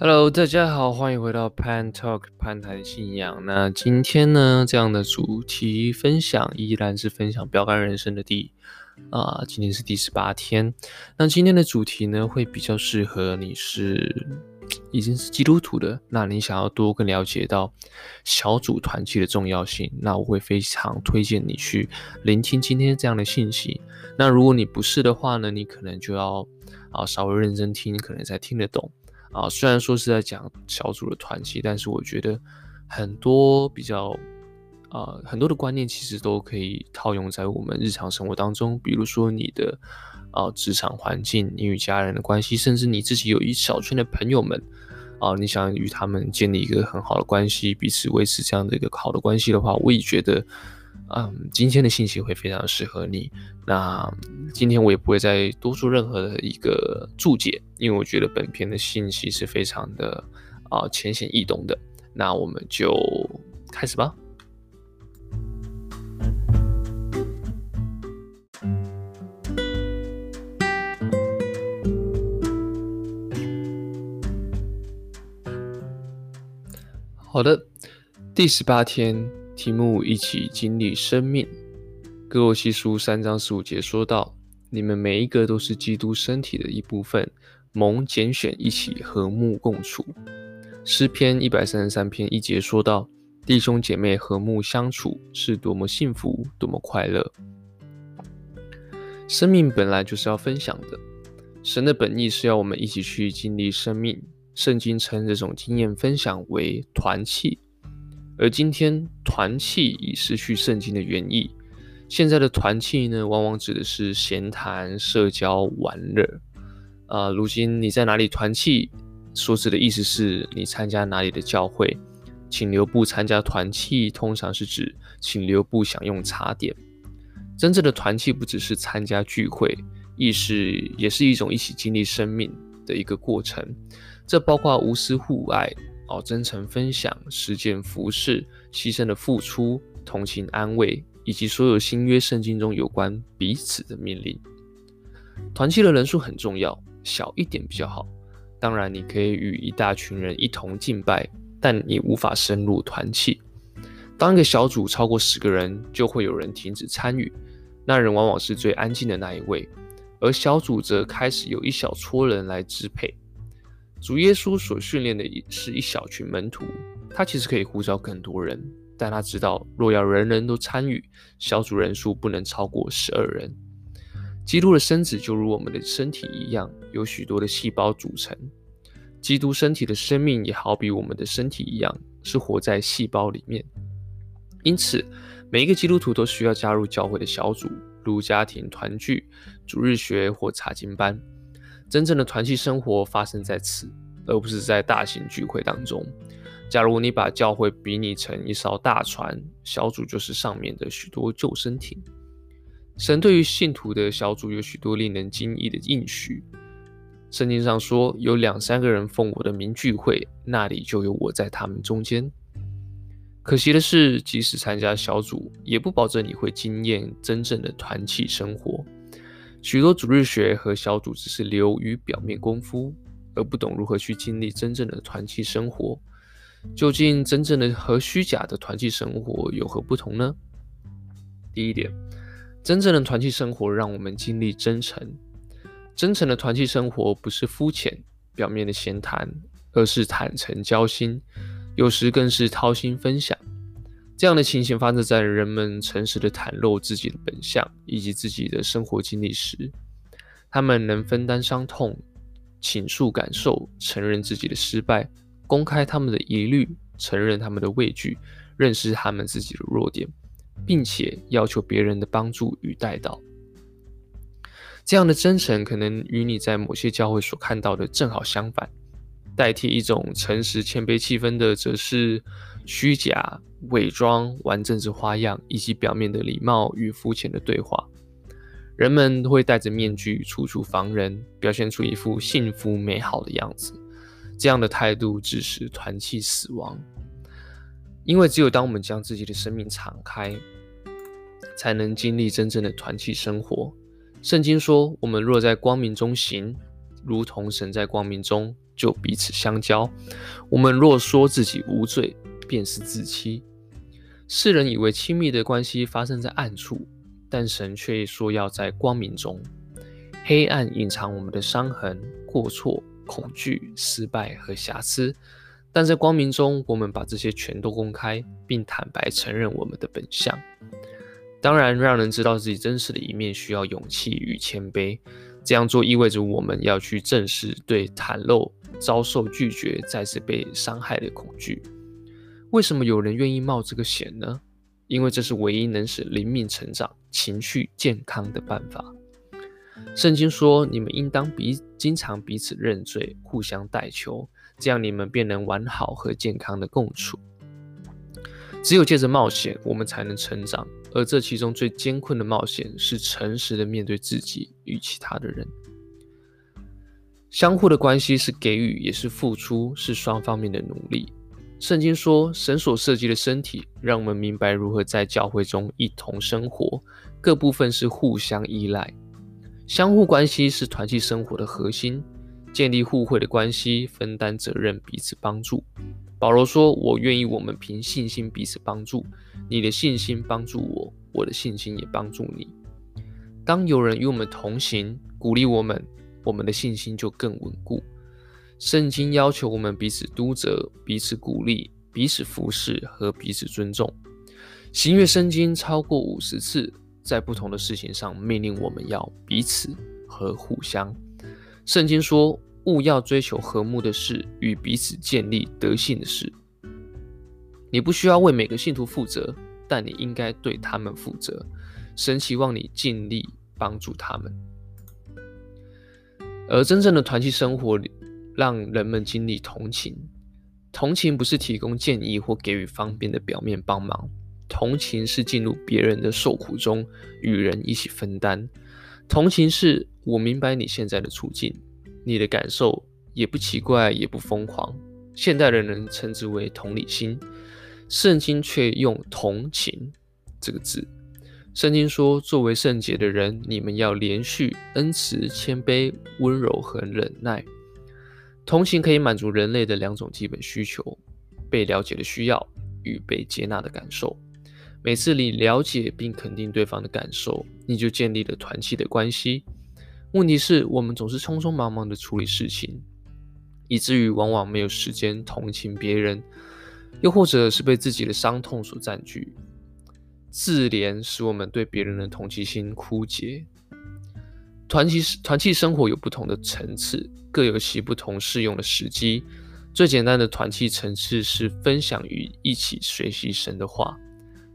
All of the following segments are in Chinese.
Hello，大家好，欢迎回到 Pan Talk 潘谈信仰。那今天呢，这样的主题分享依然是分享标杆人生的第啊、今天是第十八天。那今天的主题呢，会比较适合你是已经是基督徒的，那你想要多更了解到小组团契的重要性，那我会非常推荐你去聆听今天这样的信息。那如果你不是的话呢，你可能就要啊稍微认真听，可能才听得懂。啊，虽然说是在讲小组的团契，但是我觉得很多比较啊、很多的观念其实都可以套用在我们日常生活当中。比如说你的啊职场环境，你与家人的关系，甚至你自己有一小圈的朋友们啊，你想与他们建立一个很好的关系，彼此维持这样的一个好的关系的话，我也觉得。嗯，今天的信息会非常适合你。那今天我也不会再多做任何的一个注解，因为我觉得本篇的信息是非常的啊浅显易懂的。那我们就开始吧。好的，第十八天。题目一起经历生命，哥罗西书三章十五节说道：“你们每一个都是基督身体的一部分，蒙拣选一起和睦共处。”诗篇一百三十三篇一节说道：“弟兄姐妹和睦相处是多么幸福，多么快乐。”生命本来就是要分享的，神的本意是要我们一起去经历生命。圣经称这种经验分享为团契。而今天团契已失去圣经的原意，现在的团契呢，往往指的是闲谈、社交、玩乐。啊、如今你在哪里团契？所指的意思是你参加哪里的教会？请留步参加团契，通常是指请留步享用茶点。真正的团契不只是参加聚会，亦是也是一种一起经历生命的一个过程。这包括无私互爱。哦，真诚分享、实践服侍、牺牲的付出、同情安慰，以及所有新约圣经中有关彼此的命令。团契的人数很重要，小一点比较好。当然，你可以与一大群人一同敬拜，但你无法深入团契。当一个小组超过十个人，就会有人停止参与，那人往往是最安静的那一位，而小组则开始有一小撮人来支配。主耶稣所训练的是一小群门徒，他其实可以呼召更多人，但他知道若要人人都参与，小组人数不能超过十二人。基督的身子就如我们的身体一样，有许多的细胞组成。基督身体的生命也好比我们的身体一样，是活在细胞里面。因此，每一个基督徒都需要加入教会的小组，如家庭团聚、主日学或查经班。真正的团契生活发生在此，而不是在大型聚会当中。假如你把教会比拟成一艘大船，小组就是上面的许多救生艇。神对于信徒的小组有许多令人惊异的应许。圣经上说，有两三个人奉我的名聚会，那里就有我在他们中间。可惜的是，即使参加小组，也不保证你会经验真正的团契生活。许多主日学和小组只是流于表面功夫，而不懂如何去经历真正的团契生活。究竟真正的和虚假的团契生活有何不同呢？第一点，真正的团契生活让我们经历真诚。真诚的团契生活不是肤浅、表面的闲谈，而是坦诚交心，有时更是掏心分享。这样的情形发生在人们诚实地袒露自己的本相以及自己的生活经历时，他们能分担伤痛，倾诉感受，承认自己的失败，公开他们的疑虑，承认他们的畏惧，认识他们自己的弱点，并且要求别人的帮助与代祷。这样的真诚可能与你在某些教会所看到的正好相反。代替一种诚实谦卑气氛的，则是虚假、伪装、玩政治花样，以及表面的礼貌与肤浅的对话。人们会戴着面具，处处防人，表现出一副幸福美好的样子。这样的态度致使团契死亡。因为只有当我们将自己的生命敞开，才能经历真正的团契生活。圣经说：“我们若在光明中行，如同神在光明中。”就彼此相交。我们若说自己无罪，便是自欺。世人以为亲密的关系发生在暗处，但神却说要在光明中。黑暗隐藏我们的伤痕、过错、恐惧、失败和瑕疵，但在光明中，我们把这些全都公开，并坦白承认我们的本相。当然，让人知道自己真实的一面需要勇气与谦卑。这样做意味着我们要去正视对袒露、遭受拒绝、再次被伤害的恐惧。为什么有人愿意冒这个险呢？因为这是唯一能使灵命成长、情绪健康的办法。圣经说：“你们应当彼经常彼此认罪，互相代求，这样你们便能完好和健康的共处。只有借着冒险，我们才能成长。而这其中最艰困的冒险，是诚实的面对自己与其他的人。相互的关系是给予，也是付出，是双方面的努力。圣经说，神所设计的身体，让我们明白如何在教会中一同生活，各部分是互相依赖。”相互关系是团契生活的核心，建立互惠的关系，分担责任，彼此帮助。保罗说：“我愿意我们凭信心彼此帮助，你的信心帮助我，我的信心也帮助你。当有人与我们同行，鼓励我们，我们的信心就更稳固。圣经要求我们彼此督责，彼此鼓励，彼此服侍和彼此尊重。新约圣经超过五十次。”在不同的事情上命令我们要彼此和互相。圣经说：“务要追求和睦的事，与彼此建立德性的事。”你不需要为每个信徒负责，但你应该对他们负责。神期望你尽力帮助他们。而真正的团契生活里，让人们经历同情。同情不是提供建议或给予方便的表面帮忙。同情是进入别人的受苦中，与人一起分担。同情是我明白你现在的处境，你的感受也不奇怪，也不疯狂。现代的人称之为同理心，圣经却用同情这个字。圣经说：“作为圣洁的人，你们要连续、恩慈、谦卑、温柔和忍耐。”同情可以满足人类的两种基本需求：被了解的需要与被接纳的感受。每次你了解并肯定对方的感受，你就建立了团契的关系。问题是我们总是匆匆忙忙地处理事情，以至于往往没有时间同情别人，又或者是被自己的伤痛所占据。自怜使我们对别人的同情心枯竭。团契团契生活有不同的层次，各有其不同适用的时机。最简单的团契层次是分享与一起学习神的话。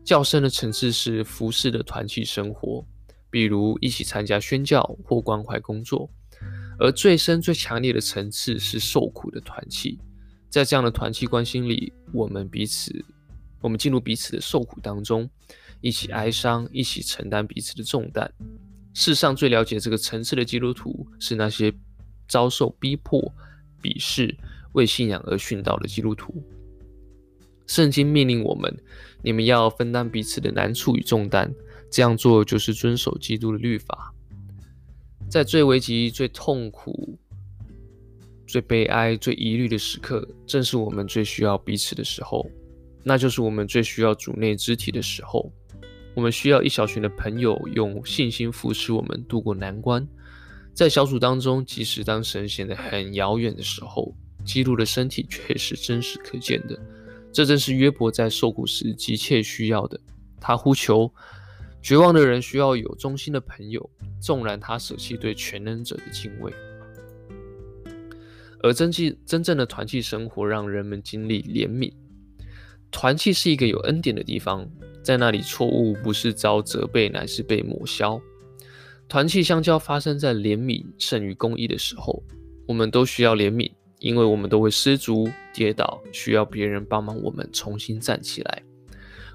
较深的层次是服侍的团契生活，比如一起参加宣教或关怀工作；而最深、最强烈的层次是受苦的团契。在这样的团契关系里，我们彼此，我们进入彼此的受苦当中，一起哀伤，一起承担彼此的重担。世上最了解这个层次的基督徒，是那些遭受逼迫、鄙视、为信仰而殉道的基督徒。圣经命令我们：你们要分担彼此的难处与重担，这样做就是遵守基督的律法。在最危急、最痛苦、最悲哀、最疑虑的时刻，正是我们最需要彼此的时候，那就是我们最需要主内肢体的时候。我们需要一小群的朋友用信心扶持我们度过难关。在小组当中，即使当神显得很遥远的时候，基督的身体却是真实可见的。这正是约伯在受苦时急切需要的。他呼求，绝望的人需要有忠心的朋友，纵然他舍弃对全能者的敬畏。而真际真正的团契生活，让人们经历怜悯。团契是一个有恩典的地方，在那里错误不是遭责备，乃是被抹消。团契相交发生在怜悯胜于公义的时候，我们都需要怜悯。因为我们都会失足跌倒，需要别人帮忙，我们重新站起来。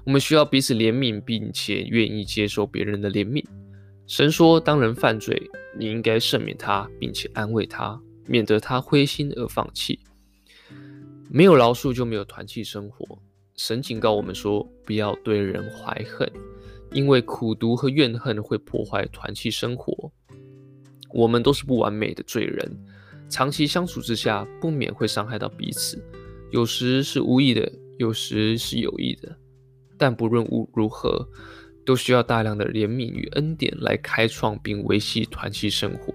我们需要彼此怜悯，并且愿意接受别人的怜悯。神说，当人犯罪，你应该赦免他，并且安慰他，免得他灰心而放弃。没有饶恕就没有团契生活。神警告我们说，不要对人怀恨，因为苦毒和怨恨会破坏团契生活。我们都是不完美的罪人。长期相处之下，不免会伤害到彼此，有时是无意的，有时是有意的。但不论如如何，都需要大量的怜悯与恩典来开创并维系团契生活。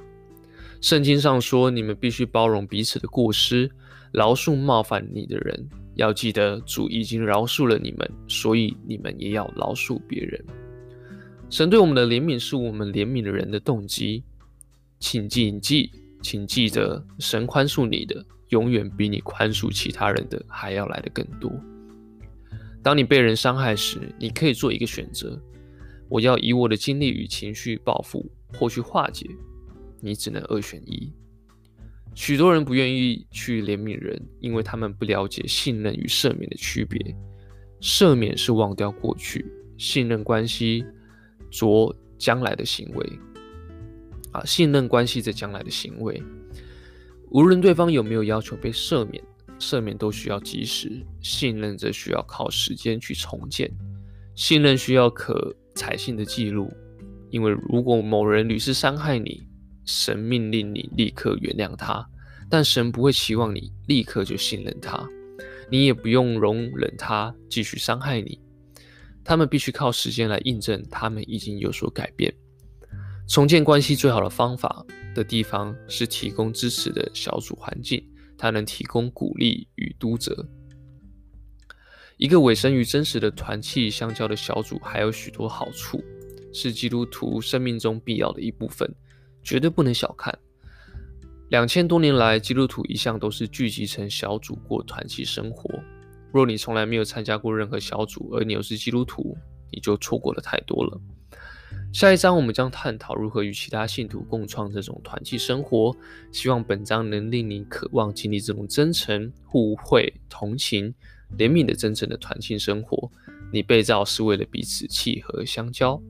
圣经上说，你们必须包容彼此的过失，饶恕冒犯你的人。要记得，主已经饶恕了你们，所以你们也要饶恕别人。神对我们的怜悯是我们怜悯的人的动机。请谨记，请记得，神宽恕你的，永远比你宽恕其他人的还要来得更多。当你被人伤害时，你可以做一个选择：我要以我的精力与情绪报复，或去化解。你只能二选一。许多人不愿意去怜悯人，因为他们不了解信任与赦免的区别。赦免是忘掉过去，信任关系着将来的行为。啊，信任关系着将来的行为。无论对方有没有要求被赦免，赦免都需要及时，信任则需要靠时间去重建。信任需要可采信的记录，因为如果某人屡次伤害你，神命令你立刻原谅他，但神不会期望你立刻就信任他，你也不用容忍他继续伤害你。他们必须靠时间来印证他们已经有所改变。重建关系最好的方法的地方是提供支持的小组环境，它能提供鼓励与督责。一个委身于真实的团契相交的小组还有许多好处，是基督徒生命中必要的一部分。绝对不能小看。两千多年来，基督徒一向都是聚集成小组过团契生活。若你从来没有参加过任何小组，而你又是基督徒，你就错过了太多了。下一章我们将探讨如何与其他信徒共创这种团契生活。希望本章能令你渴望经历这种真诚、互惠、同情、怜悯的真诚的团契生活。你被造是为了彼此契合相交。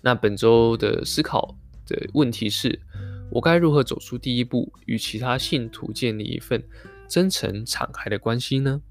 那本周的思考的问题是：我该如何走出第一步，与其他信徒建立一份真诚敞开的关系呢？